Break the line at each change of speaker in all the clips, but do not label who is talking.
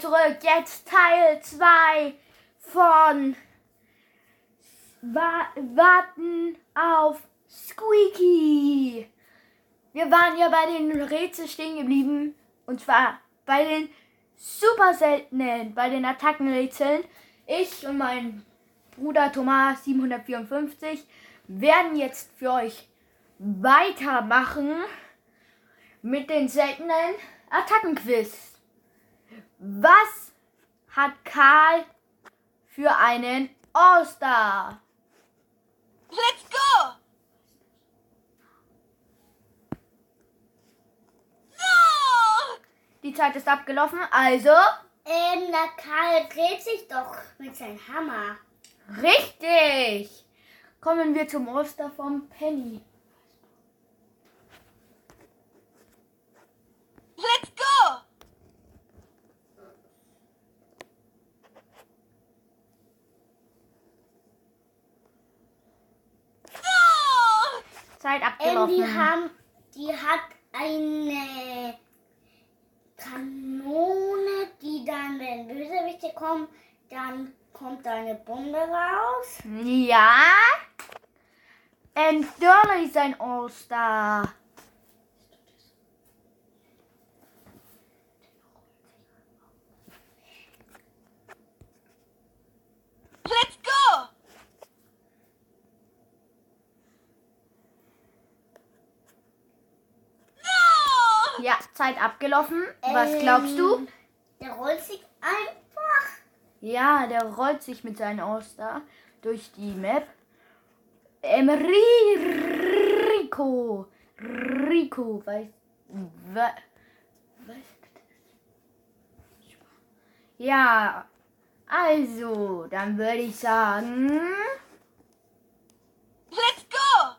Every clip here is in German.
zurück. Jetzt Teil 2 von Wa Warten auf Squeaky. Wir waren ja bei den Rätsel stehen geblieben. Und zwar bei den super seltenen, bei den Attackenrätseln. Ich und mein Bruder Thomas 754 werden jetzt für euch weitermachen mit den seltenen Attackenquiz. Was hat Karl für einen All-Star?
Let's go! No!
Die Zeit ist abgelaufen, also
Ähm, der Karl dreht sich doch mit seinem Hammer.
richtig. Kommen wir zum All-Star vom Penny.
Let's go!
Zeit
Ähm,
abgelaufen.
die haben, die hat eine Kanone, die dann, wenn Bösewichte kommen, dann kommt da eine Bombe raus.
Ja. Und Dörler ist ein All-Star.
Let's go! No!
Ja, Zeit abgelaufen. Was glaubst du?
Ähm, Der rollt sich einfach.
Ja, der rollt sich mit seinem All-Star durch die Map. Ähm, Ri- Rico. Rico, weiß. wa- Was? Ja, also, dann würde ich sagen.
Let's go!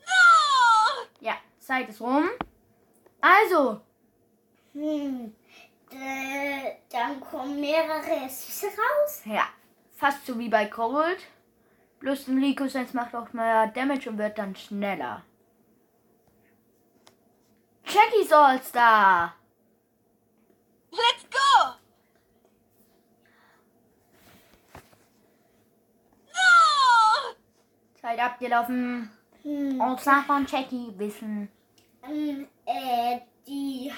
No!
Ja, Zeit ist rum. Also,
Hm. Dann kommen mehrere Süße raus.
ja, fast so wie bei Cold. Plus ein Rico Sense macht auch mehr Damage und wird dann schneller. Jackie's All-Star.
Let's go! No!
Zeit abgelaufen.
Hm.
All-Star von Jackie wissen.
Ähm, äh, die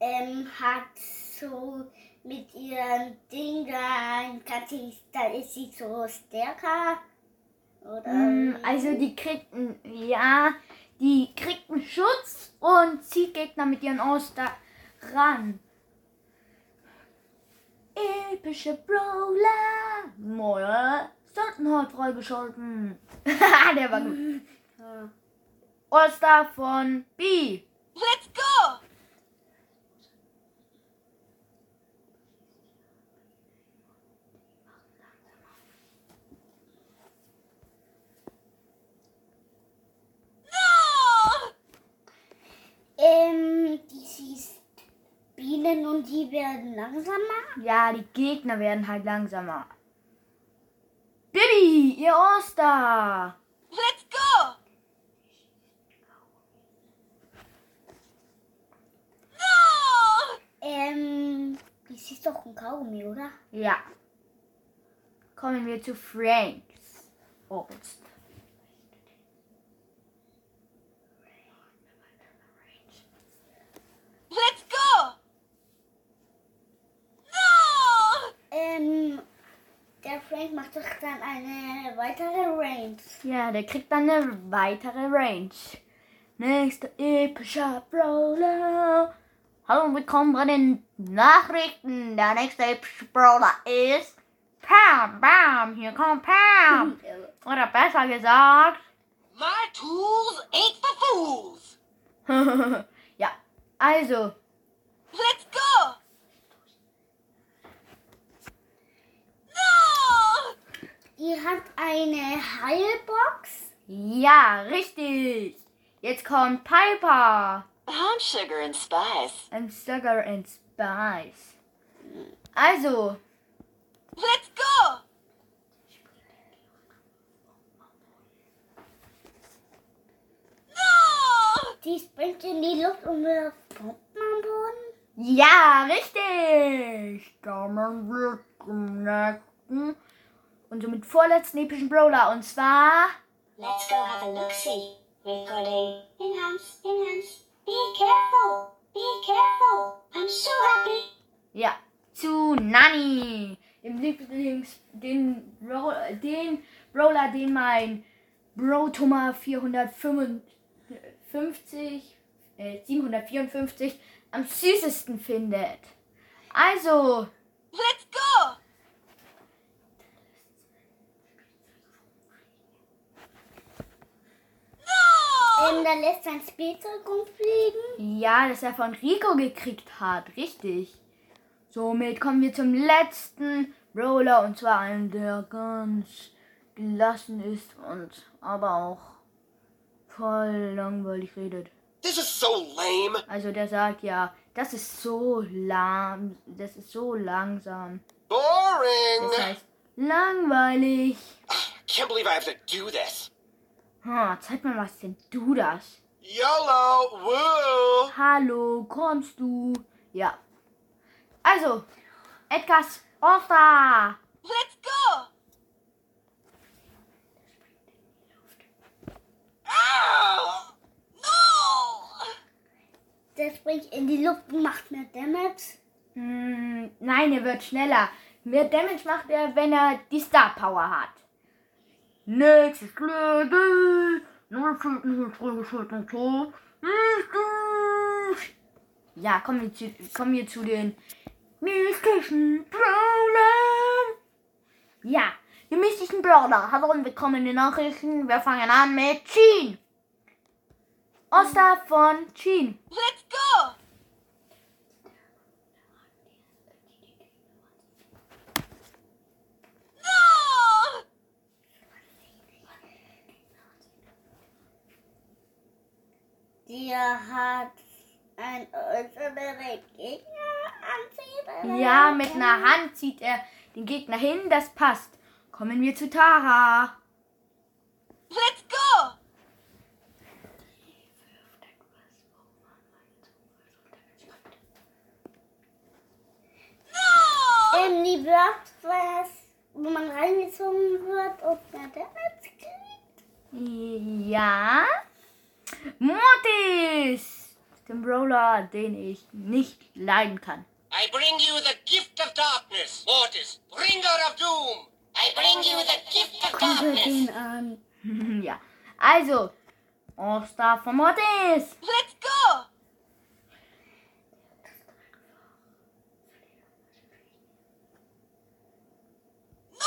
ähm, hat so mit ihrem Ding da, ist sie so stärker. Oder
Mm, Also die kriegt ja, die kriegt einen Schutz und zieht Gegner mit ihren All-Star ran. Epische Brawler. Moja. Stundenhold freigeschalten. Der war gut. All-Star von B.
Let's go! No!
ähm, die siehst Bienen und die werden langsamer.
Ja, die Gegner werden halt langsamer. Bibi, ihr All-Star.
Let's go! No!
Ähm, die siehst doch ein Kaugummi, oder?
Ja. Kommen wir zu Franks All-Star.
Let's go! No!
Ähm, der Frank macht doch dann eine weitere Range.
Ja, der kriegt dann eine weitere Range. Nächster epischer Brawler. Hallo und willkommen bei den Nachrichten. Der nächste Brawler ist Pam. Bam, hier kommt Pam. Oder besser gesagt.
My tools ain't for fools!
ja, also,
Let's go! No!
Die hat eine Heilbox.
ja, richtig. Jetzt kommt Piper.
I'm sugar and spice.
And Sugar and Spice. Also,
Let's go!
die springt in die Luft und wirft Bomben am Boden.
Ja, richtig. Kommen wir zum nächsten und somit vorletzten epischen Brawler. Und zwar.
Let's go have a look-see. Recording. Enhance, enhance. Be careful, be careful. I'm so happy.
Ja, zu Nani. Im Lieblings, den, den Brawler, den mein Bro Thomas 455, äh, 754 am süßesten findet. Also,
Let's go! No!
Ähm, da lässt sein Spielzeug rumfliegen.
ja, das er von Rico gekriegt hat, richtig. Somit kommen wir zum letzten Brawler und zwar einen, der ganz gelassen ist und aber auch voll langweilig redet.
This is so lame.
Also der sagt ja, das ist so lahm, das ist so langsam.
Boring.
Das heißt langweilig.
Can't believe I have to do this.
Ha, zeig mal, was denn du das?
YOLO. Woo.
Hallo, kommst du? Ja. Also, Edgars Oster.
Let's go! Ow! No!
Der springt in die Luft und macht mehr Damage.
Hm, nein, er wird schneller. Mehr Damage macht er, wenn er die Star Power hat. Nächstes Level. Ja, kommen wir zu, kommen wir zu den mystischen Brawlern. Ja, die mystischen Brawler haben bekommene Nachrichten. Wir fangen an mit Chin. Oster von Chin.
Let's go! No!
Der hat ein äußere Gegner anzieht.
Ja, mit einer Hand zieht er den Gegner hin, das passt. Kommen wir zu Tara.
Let's go! No!
Ähm, die Blocks, was, wo man reingezogen wird und mehr Damage kriegt.
Ja. Mortis. Den Brawler, den ich nicht leiden kann.
I bring you the gift of darkness. Mortis, bringer of doom.
I bring you the gift of darkness.
ihn an.
ja. Also, Oster von Mortis.
Let's go! No!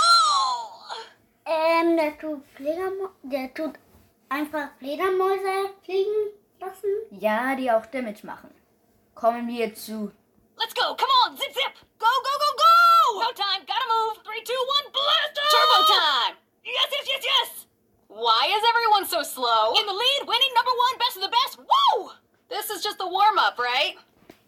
Ähm, der tut Fledermäuse, der tut einfach Fledermäuse fliegen lassen.
Ja, die auch Damage machen. Kommen wir zu
Let's go! Come on! Zip zip! Go, go, go, go! Go time! Gotta move! Three, two, one, blast off! Turbo time! Yes, yes, yes, yes! Why is everyone so slow? In the lead, winning number one, best of the best! Woo! This is just the warm-up, right?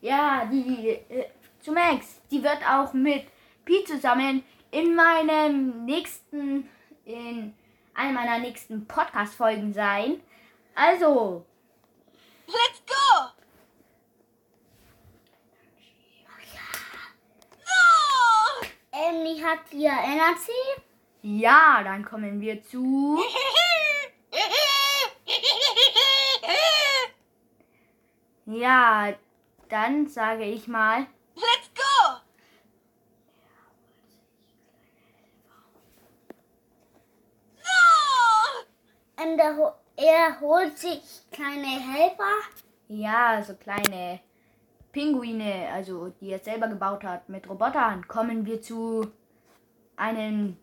Ja, die äh, zu Max, die wird auch mit Pi zusammen in meinem nächsten, in einer meiner nächsten Podcast-Folgen sein. Also,
Let's go!
Ähm, die hat hier Energy.
ja, dann kommen wir zu. Ja, dann sage ich mal.
Let's go!
Der, ho- er holt sich kleine Helfer.
Ja, so kleine Pinguine, also die er selber gebaut hat mit Robotern, kommen wir zu einem,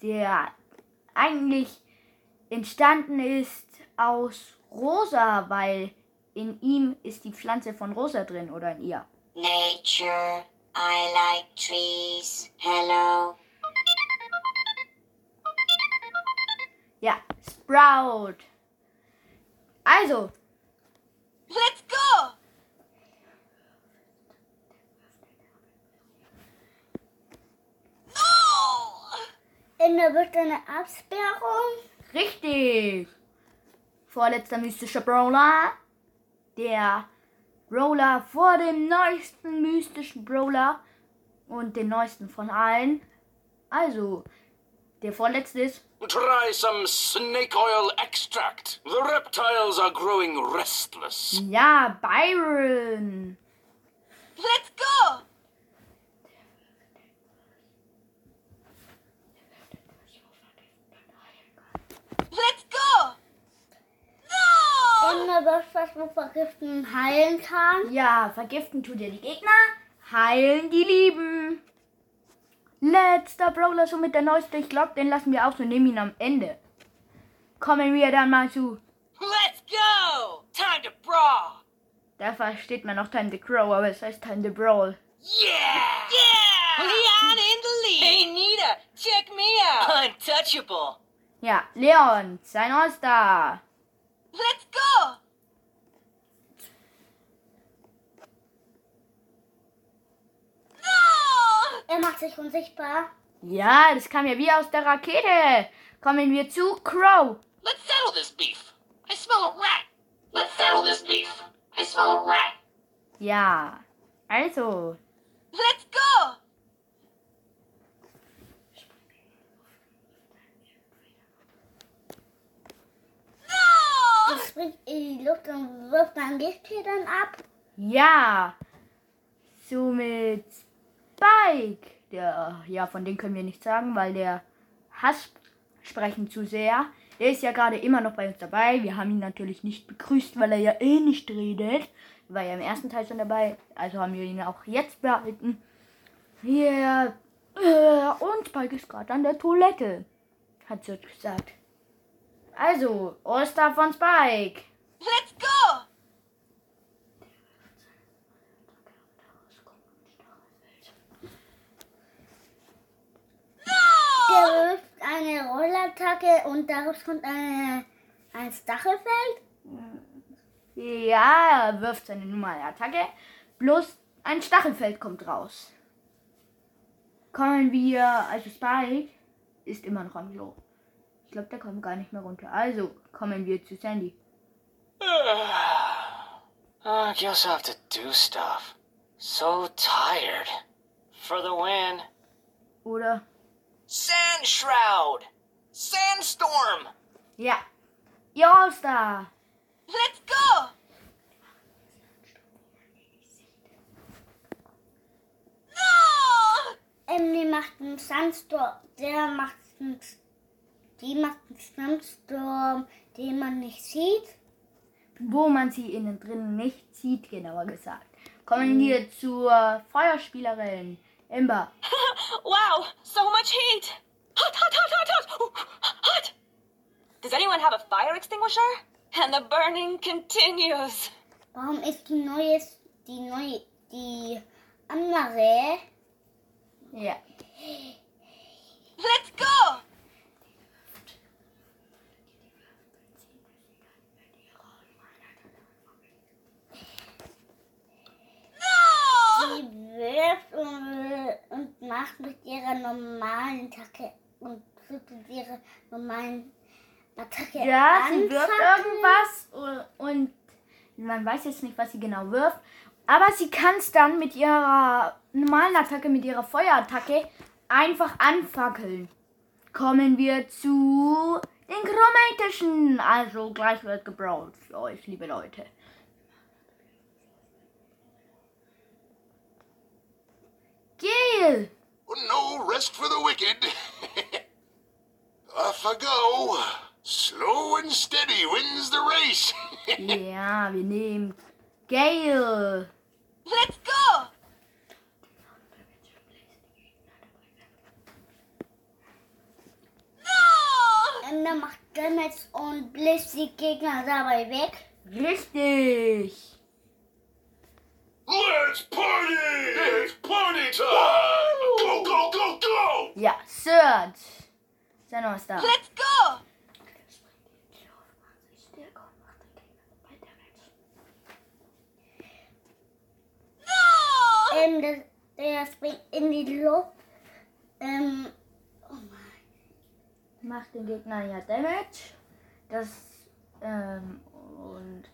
der eigentlich entstanden ist aus Rosa, weil in ihm ist die Pflanze von Rosa drin oder in ihr.
Nature. I like trees. Hello.
Ja, Sprout. Also,
Let's go! No!
Ähm, da wird eine Absperrung.
richtig. Vorletzter mystischer Brawler. der Brawler vor dem neuesten mystischen Brawler und den neuesten von allen. Also, der vorletzte ist.
Try some snake oil extract. The reptiles are growing restless.
Ja, Byron.
Let's go! Let's go! No!
Immer was, was man vergiften heilen kann.
Ja, vergiften tut ihr die Gegner, heilen die Lieben. Letzter Brawler, somit der neueste. Ich glaube, den lassen wir auch so, nehmen ihn am Ende. Kommen wir dann mal zu.
Let's go! Time to brawl!
Da versteht man noch Time to Crow, aber es heißt Time to Brawl.
Yeah! Yeah! Leon in the lead! Hey, Nita, check me out! Untouchable!
Ja, Leon, sein All-Star.
Let's go! No!
Er macht sich unsichtbar.
Ja, das kam ja wie aus der Rakete. Kommen wir zu Crow.
Let's settle this beef. I smell a rat. Let's settle this beef. I smell a rat.
Ja, also,
Let's go! No!
Das springt in die Luft und wirft dann Giftfedern ab.
ja. Somit Spike. Der, ja, von dem können wir nichts sagen, weil der hasst sprechen zu sehr. Der ist ja gerade immer noch bei uns dabei. Wir haben ihn natürlich nicht begrüßt, weil er ja eh nicht redet. Er war ja im ersten Teil schon dabei. Also haben wir ihn auch jetzt behalten. Hier. Äh, und Spike ist gerade an der Toilette. Hat sie gesagt. Also, All-Star von Spike.
Let's go!
Der wirft eine Rollattacke und daraus kommt eine, ein Stachelfeld.
Ja, er wirft seine normale Attacke. Bloß ein Stachelfeld kommt raus. Kommen wir, also Spike ist immer noch am Klo. Ich glaube, der kommt gar nicht mehr runter. Also kommen wir zu Sandy.
I guess I have to do stuff. So tired. For the win.
Oder?
Sand Shroud! Sandstorm!
Ja. Ihr All-Star.
Let's go! No!
Emily macht einen Sandstorm. Der macht einen, die macht einen Sandstorm, den man nicht sieht.
Wo man sie innen drin nicht sieht, genauer gesagt. Kommen wir zur Feuerspielerin. Ember.
Wow, so much heat! Hot, hot, hot, hot, hot! Ooh, Hot! Does anyone have a fire extinguisher? And the burning continues.
Warum ist die neue, die neue, die andere?
Ja.
Let's go!
Normalen Attacke und mit ihrer normalen Attacke
Ja, sie wirft irgendwas und, und man weiß jetzt nicht, was sie genau wirft. Aber sie kann es dann mit ihrer normalen Attacke, mit ihrer Feuerattacke einfach anfackeln. Kommen wir zu den chromatischen. Also gleich wird gebrawlt für euch, liebe Leute. Gel!
No rest for the wicked. Off I go. Slow and steady wins the race.
Ja, wir nehmen Gale.
Let's go! No!
Ender macht Damage und bläst die Gegner dabei weg.
Richtig.
Let's party! It's party time! Go, go, go, go!
Ja, Search. Sein All-Star.
Let's go! No!
Ähm, der, der springt in die Luft. Ähm, oh mein.
Macht den Gegner ja Damage. Das, ähm, und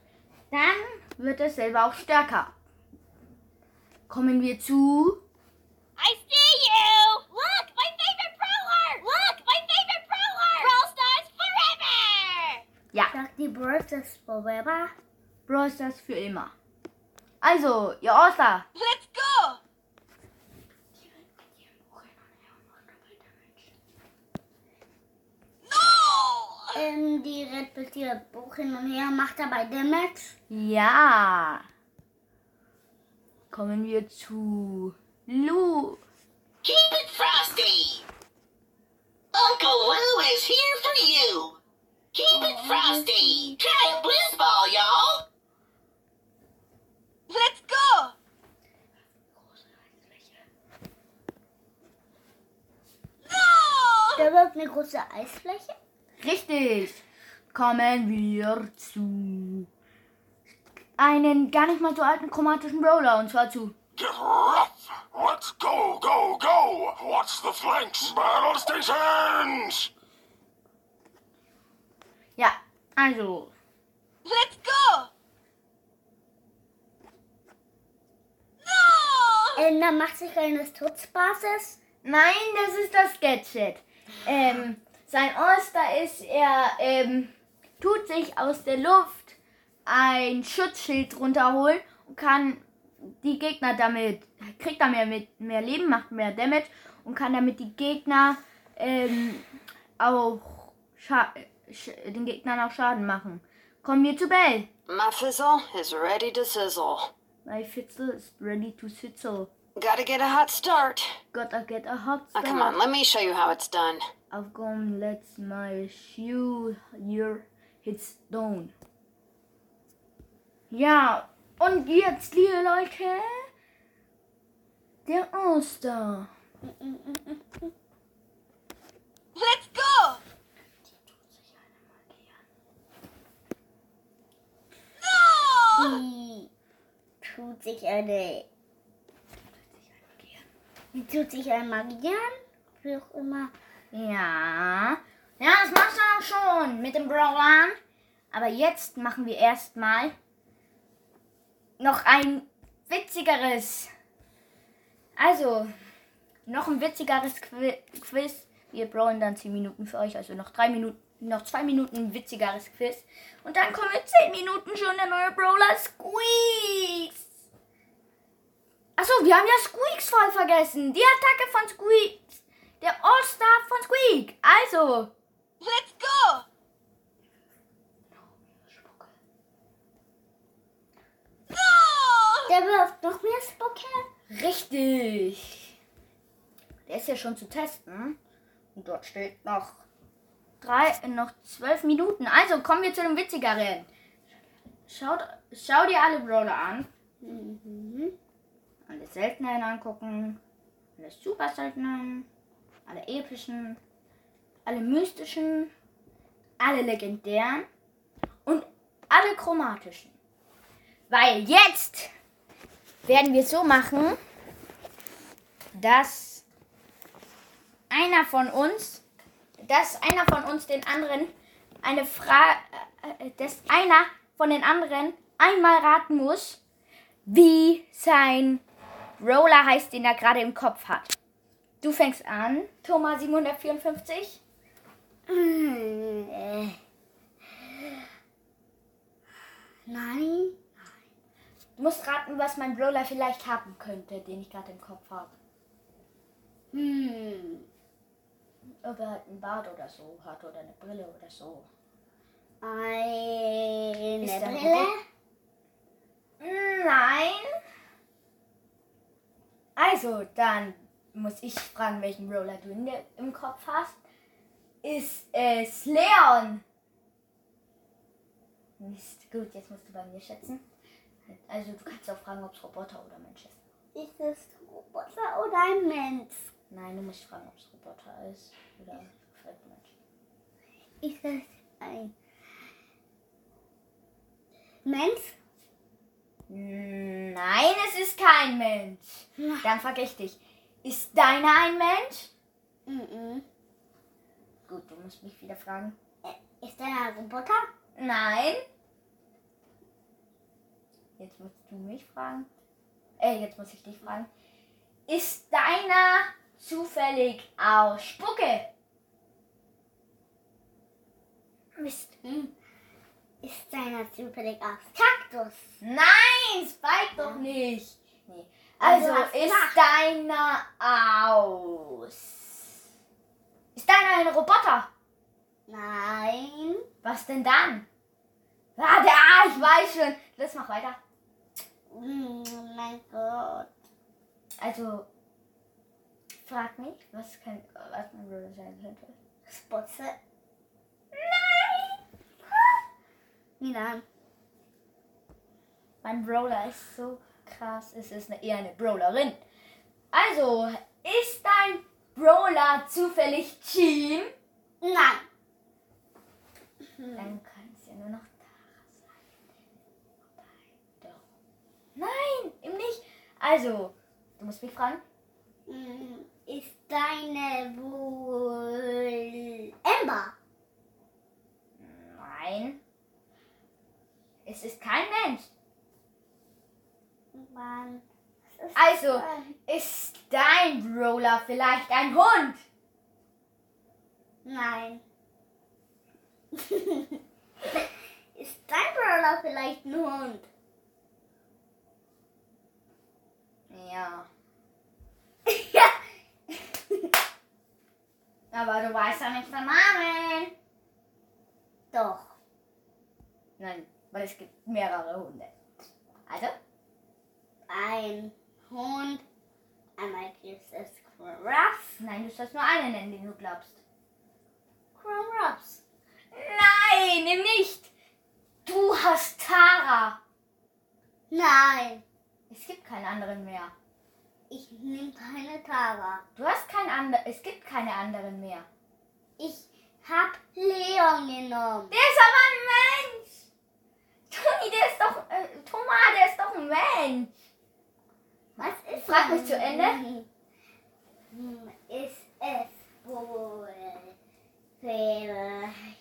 dann wird er selber auch stärker. Kommen wir zu
I see you! Look, my favorite brawler! Look, my favorite brawler! Brawl Stars forever!
ja,
Sagt die Brothers Forever.
Brawl Stars für immer. Also, ihr Außer.
Let's go! No!
Ähm, die Red Bull hier Buch hin und her macht dabei Damage.
Ja. Kommen wir zu Lu.
Keep it frosty. Uncle Lou is here for you. Keep it frosty. Try a bliss ball, y'all.
Let's go! No!
Der wirft eine große Eisfläche.
Richtig. Kommen wir zu einen gar nicht mal so alten chromatischen Brawler und zwar zu
Get rough! Let's go, go, go! Watch the flanks! Battle stations!
ja, also
Let's go! No!
Ähm, da macht sich eine Schutzbasis.
Nein, das ist das Gadget. Ähm, sein All-Star ist, er ähm, tut sich aus der Luft ein Schutzschild runterholen und kann die Gegner damit, kriegt er mehr, mit, mehr Leben, macht mehr Damage und kann damit die Gegner ähm, auch den Gegnern auch Schaden machen. Kommen wir zu Bell.
My fizzle is ready to sizzle.
My Fitzel is ready to sizzle.
Gotta get a hot start.
Gotta get a hot start.
come on, let me show you how it's done.
Aufkommen, let's my shoe your hits down. Ja, und jetzt, liebe Leute, der Oster.
Let's go! No!
Die tut sich eine. Die tut sich ein Magian. Wie auch immer.
Ja, ja, das machst du auch schon mit dem Brawlern. Aber jetzt machen wir erstmal noch ein witzigeres. Also, noch ein witzigeres Qui- Quiz. Wir brawlen dann 10 Minuten für euch, also noch drei Minuten, noch zwei Minuten ein witzigeres Quiz. Und dann kommen wir 10 Minuten schon der neue Brawler Squeaks. Achso, wir haben ja Squeaks voll vergessen. Die Attacke von Squeaks. Der All-Star von Squeak. Also,
Let's go! No!
Der wirft noch mehr Spucke.
Richtig. Der ist ja schon zu testen. Und dort steht noch drei, noch zwölf Minuten. Also kommen wir zu dem witzigeren. Schaut, schau dir alle Brawler an.
Mhm.
Alle seltenen angucken. Alle super seltenen. Alle epischen. Alle mystischen. Alle legendären. Und alle chromatischen. Weil jetzt werden wir so machen, dass einer von uns, dass einer von uns den anderen eine Frage, dass einer von den anderen einmal raten muss, wie sein Roller heißt, den er gerade im Kopf hat. Du fängst an, Thomas 754.
Hm, äh. Nein.
Du musst raten, was mein Roller vielleicht haben könnte, den ich gerade im Kopf habe.
Hm.
Ob er halt einen Bart oder so hat oder eine Brille oder so.
Eine
Ist
Brille.
Nein. Also, dann muss ich fragen, welchen Roller du in der, im Kopf hast. Ist es Leon? Mist, gut, jetzt musst du bei mir schätzen. Also, du kannst auch fragen, ob es Roboter oder Mensch ist.
Ist es Roboter oder ein Mensch?
Nein, du musst fragen, ob es Roboter ist oder vielleicht Mensch.
Ist es ein Mensch?
Nein, es ist kein Mensch. Dann ich dich. Ist deiner ein Mensch?
Mhm.
Gut, du musst mich wieder fragen.
Ist er ein Roboter?
Nein. Jetzt musst du mich fragen. Äh, jetzt muss ich dich fragen. Ist deiner zufällig aus Spucke?
Mist. Hm. Ist deiner zufällig aus Kaktus?
Nein, Spike doch nicht. Nee. Also
Also
ist
macht-
deiner aus. Ist deiner ein Roboter?
Nein.
Was denn dann? Warte, ah, ich weiß schon. Lass mach weiter.
Hm, mein Gott.
Also, frag mich, was, kann, was mein Bruder sein könnte.
Spotze. Nein.
Mein Brawler ist so krass. Es ist eine, eher eine Brawlerin. Also, ist dein Brawler zufällig Team?
Nein.
Dann kann es ja nur noch Tara sein. Wobei, Doch. Nein, eben nicht. Also, du musst mich fragen.
Hm, Ist deine wohl Ember?
Nein. Es ist kein Mensch.
Mann. ist
Also, ist dein Brawler vielleicht ein Hund?
Nein. ist dein Brawler vielleicht ein Hund?
Ja.
ja.
Aber du weißt ja nicht den Namen.
Doch.
Nein, weil es gibt mehrere Hunde. Also,
Ein Hund. Einmal gibt es Ruffs.
nein, du sollst nur einen nennen, den du glaubst.
Chrome Ruffs.
Nein, nicht. Du hast Tara.
Nein.
Es gibt keinen anderen mehr.
Ich nehme keine Tara.
Du hast keinen anderen. Es gibt keine anderen mehr.
Ich hab Leon genommen.
Der ist aber ein Mensch. Toni, der ist doch. Äh, Thomas, der ist doch ein Mensch.
Was ist
Frag mich zu Ende.
Hm, Ist es wohl vielleicht...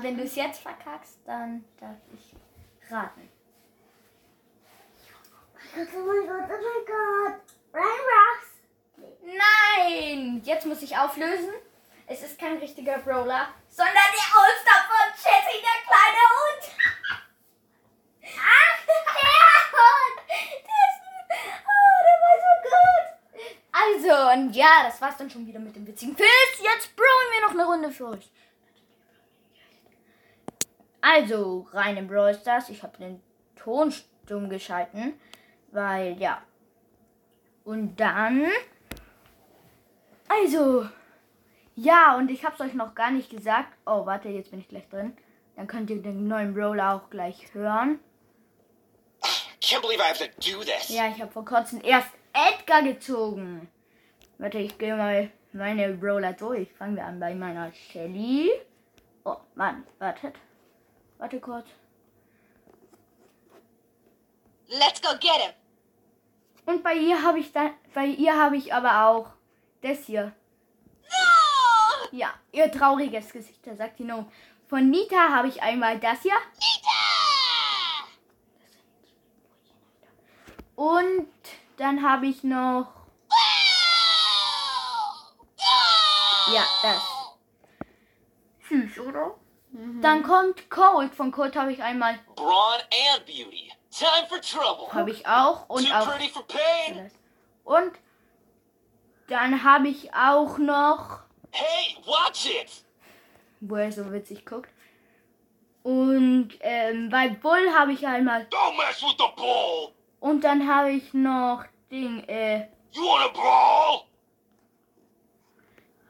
Wenn du es jetzt verkackst, dann darf ich raten.
Oh mein Gott, oh mein Gott, oh mein Gott. Ryan Ruffs.
Nein! Jetzt muss ich auflösen. Es ist kein richtiger Brawler, sondern der Oster von Jessie, der kleine Hund. Ach, der Hund! Der ist, oh, der war so gut. Also, und ja, das war's dann schon wieder mit dem witzigen Quiz. Jetzt brawlen wir noch eine Runde für euch. Also, rein in Brawl Stars. Ich habe den Ton stumm geschalten, weil, ja. Und dann... Also, ja, und ich hab's euch noch gar nicht gesagt. Oh, warte, jetzt bin ich gleich drin. Dann könnt ihr den neuen Brawler auch gleich hören.
Can't believe I have to do this.
Ja, ich habe vor kurzem erst Edgar gezogen. Warte, ich gehe mal meine Brawler durch. Fangen wir an bei meiner Shelly. Oh, Mann, wartet. Warte kurz.
Let's go get him.
Und bei ihr habe ich dann, bei ihr habe ich aber auch das hier.
No!
Ja, ihr trauriges Gesicht, da sagt die No. Von Nita habe ich einmal das hier. Und dann habe ich noch. Ja, das. Oder? Dann kommt Cold. Von Cold habe ich einmal.
Brawn and beauty. Time for trouble.
Habe ich auch. Und
Too
auch.
pretty for pain.
Und dann habe ich auch noch.
Hey, watch it.
Wo er so witzig guckt. Und ähm, bei Bull habe ich einmal.
Don't mess with the bull!
Und dann habe ich noch Ding, äh.
You wanna brawl?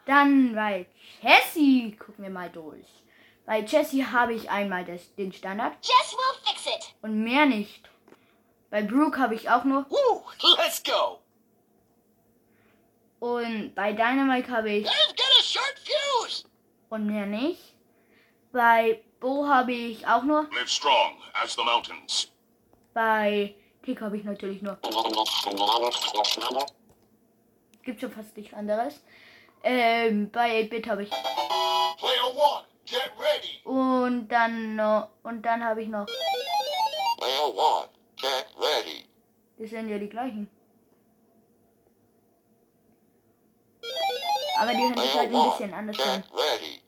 Dann bei Jessie, gucken wir mal durch. Bei Jessie habe ich einmal das, den Standard
Jess will fix it.
und mehr nicht. Bei Brooke habe ich auch nur
Woo, let's go.
und bei Dynamite habe ich
I've got a short fuse.
und mehr nicht. Bei Bo habe ich auch nur.
Live strong as the mountains.
Bei Tick habe ich natürlich nur. Gibt schon fast nichts anderes. Ähm, bei 8-Bit habe ich.
Player one.
Und dann noch, und dann habe ich noch,
Player one, get ready.
das sind ja die gleichen. Aber die hören sich halt ein bisschen anders an.
ready.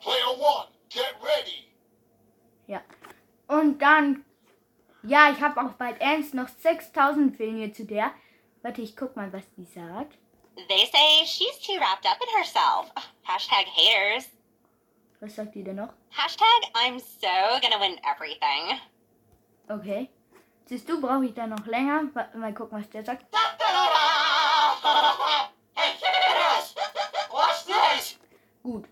Player one, get ready.
Ja. Und dann, ja, ich habe auch bald ernst noch 6000 Filme zu der. Warte, ich guck mal, was die sagt.
They say she's too wrapped up in herself. Hashtag haters.
Was sagt die denn noch?
Hashtag I'm so gonna win everything.
Okay. Siehst du, brauche ich da noch länger? Mal gucken, was der sagt. Gut.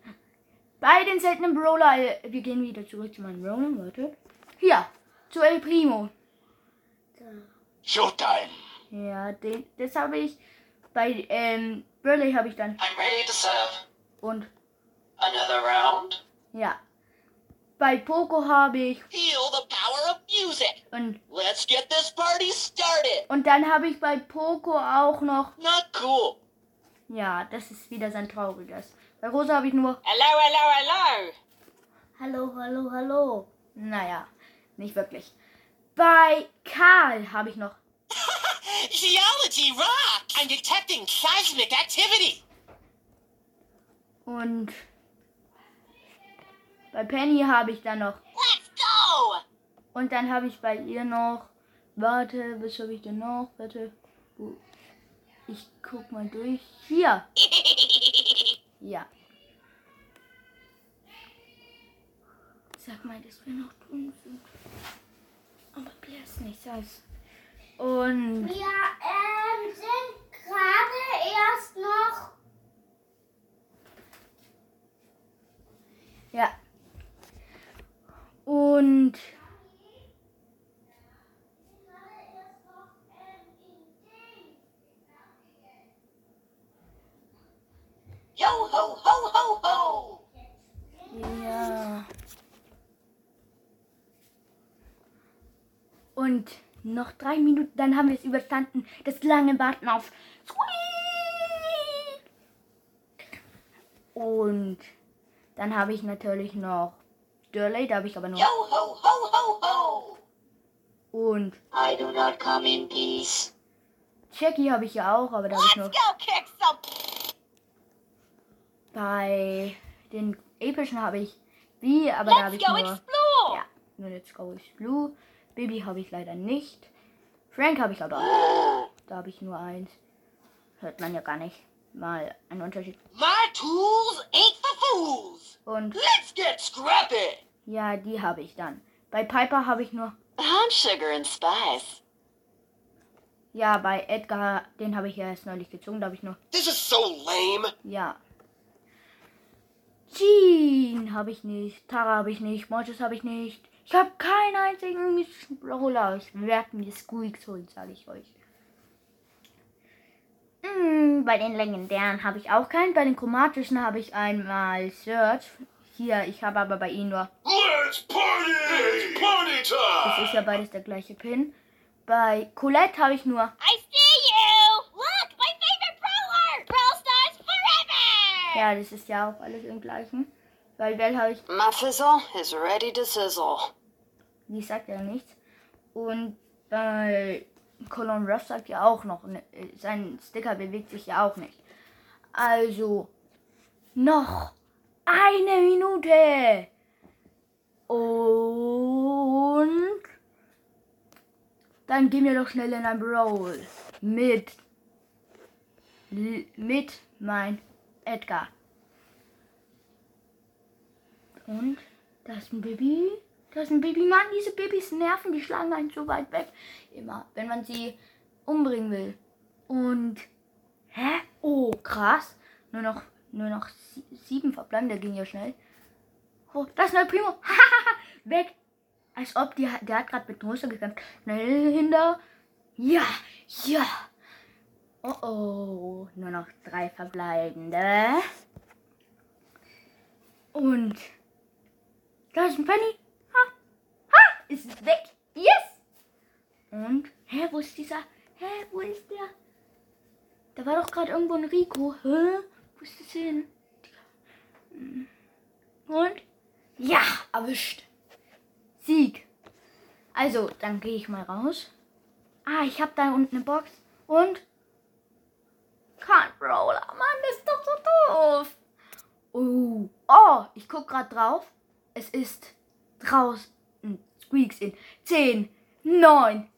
Bei den seltenen Brawler, äh, wir gehen wieder zurück zu meinen Brawlern, warte. Hier, zu El Primo.
Showtime.
Ja, den, das habe ich. Bei ähm, Burley habe ich dann.
I'm ready to serve.
Und
Another round?
ja. Bei Poco habe ich.
Feel the power of music.
Und,
Let's get this party started.
und dann habe ich bei Poco auch noch.
Not cool.
Ja, das ist wieder sein trauriges. Bei Rosa habe ich nur.
Hello, hello, hello.
Hallo, hallo, hallo. Naja, nicht wirklich. Bei Karl habe ich noch.
Geology rock. I'm detecting seismic activity.
Und bei Penny habe ich dann noch.
Let's go.
Und dann habe ich bei ihr noch. Warte, was habe ich denn noch? Warte. Ich guck mal durch. Hier. Ja. Sag mal, dass wir noch drin sind. Aber bless nicht, Salz. Und
Wir ähm, sind gerade erst noch.
ja. Und
Yo ho ho ho ho.
ja. Und noch drei Minuten, dann haben wir es überstanden. Das lange Warten auf. Und dann habe ich natürlich noch Durley, da habe ich aber
Yo
nur.
ho ho ho ho.
Und
I do not come in peace.
Jackie habe ich ja auch, aber da habe ich
Let's some.
Bei den epischen habe ich wie, aber da habe
Let's
ich
go
nur.
explore.
Ja, nur Let's Go Blue. Baby habe ich leider nicht. Frank habe ich aber. Da habe ich nur eins. Hört man ja gar nicht. Mal ein Unterschied.
My tools ain't.
Und
Let's get scrappy.
ja, die habe ich dann. Bei Piper habe ich nur.
I'm sugar and spice.
Ja, bei Edgar, den habe ich ja erst neulich gezogen. Da habe ich nur.
This is so lame.
Ja. Jean habe ich nicht. Tara habe ich nicht. Mortis habe ich nicht. Ich habe keinen einzigen Brawler. Ich werde mir Squeaks holen, sage ich euch. Mm, bei den legendären habe ich auch keinen. Bei den chromatischen habe ich einmal Search. Hier, ich habe aber bei ihnen nur.
Let's party. Party
Das
time.
ist ja beides der gleiche Pin. Bei Colette habe ich nur.
I see you. Look, my favorite brawler. Brawl Stars forever.
Ja, das ist ja auch alles im gleichen. Bei Bell habe ich.
My fizzle is ready to sizzle.
Die sagt ja nichts. Und bei Colin Ruff sagt ja auch noch, ne, sein Sticker bewegt sich ja auch nicht. Also, noch eine Minute. Und dann gehen wir doch schnell in ein Brawl mit mit mein Edgar. Und da ist ein Baby. Da ist ein Baby. Mann, diese Babys nerven. Die schlagen einen so weit weg. Immer, wenn man sie umbringen will. Und. Hä? Oh, krass. Nur noch, nur noch sie- sieben verbleibende ging ja schnell. Oh, das ist ein Primo. weg. Als ob die, der hat gerade mit Muster gekämpft. Schnell hinter. Ja, ja. Oh oh. Nur noch drei verbleibende. Und. Da ist ein Penny. Ist weg? Yes. Und. Hä, wo ist dieser? Hä, wo ist der? Da war doch gerade irgendwo ein Rico. Hä? Wo ist das hin? Hm. Und ja, erwischt. Sieg. Also, dann gehe ich mal raus. Ah, ich habe da unten eine Box. Und kein Brawler. Mann, ist doch so doof. Oh, oh ich guck gerade drauf. Es ist draußen Squeaks in 10, 9,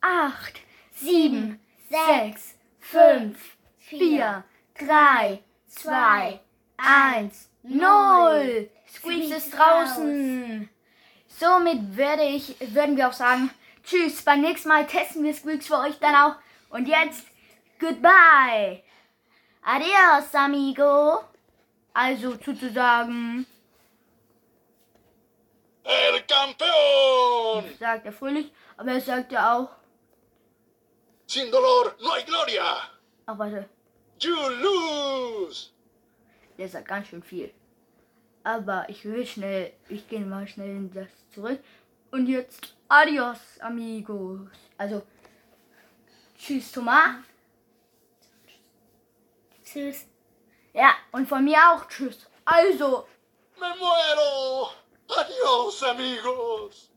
8, 7, 6, 5, 4, 3, 2, 1, 0. Squeaks ist draußen. Somit werde ich, würden wir auch sagen, tschüss. Beim nächsten Mal testen wir Squeaks für euch dann auch. Und jetzt, goodbye. Adios, amigo. Also sozusagen,
El campeón!
sagt er fröhlich, aber er sagt ja auch,
Sin dolor no hay gloria.
ach warte,
You lose.
der sagt ganz schön viel. Aber ich will schnell, ich gehe mal schnell in das zurück. Und jetzt, adios, amigos. Also, tschüss, Thomas.
Tschüss.
Ja, und von mir auch tschüss. Also,
Me muero. Adiós, amigos.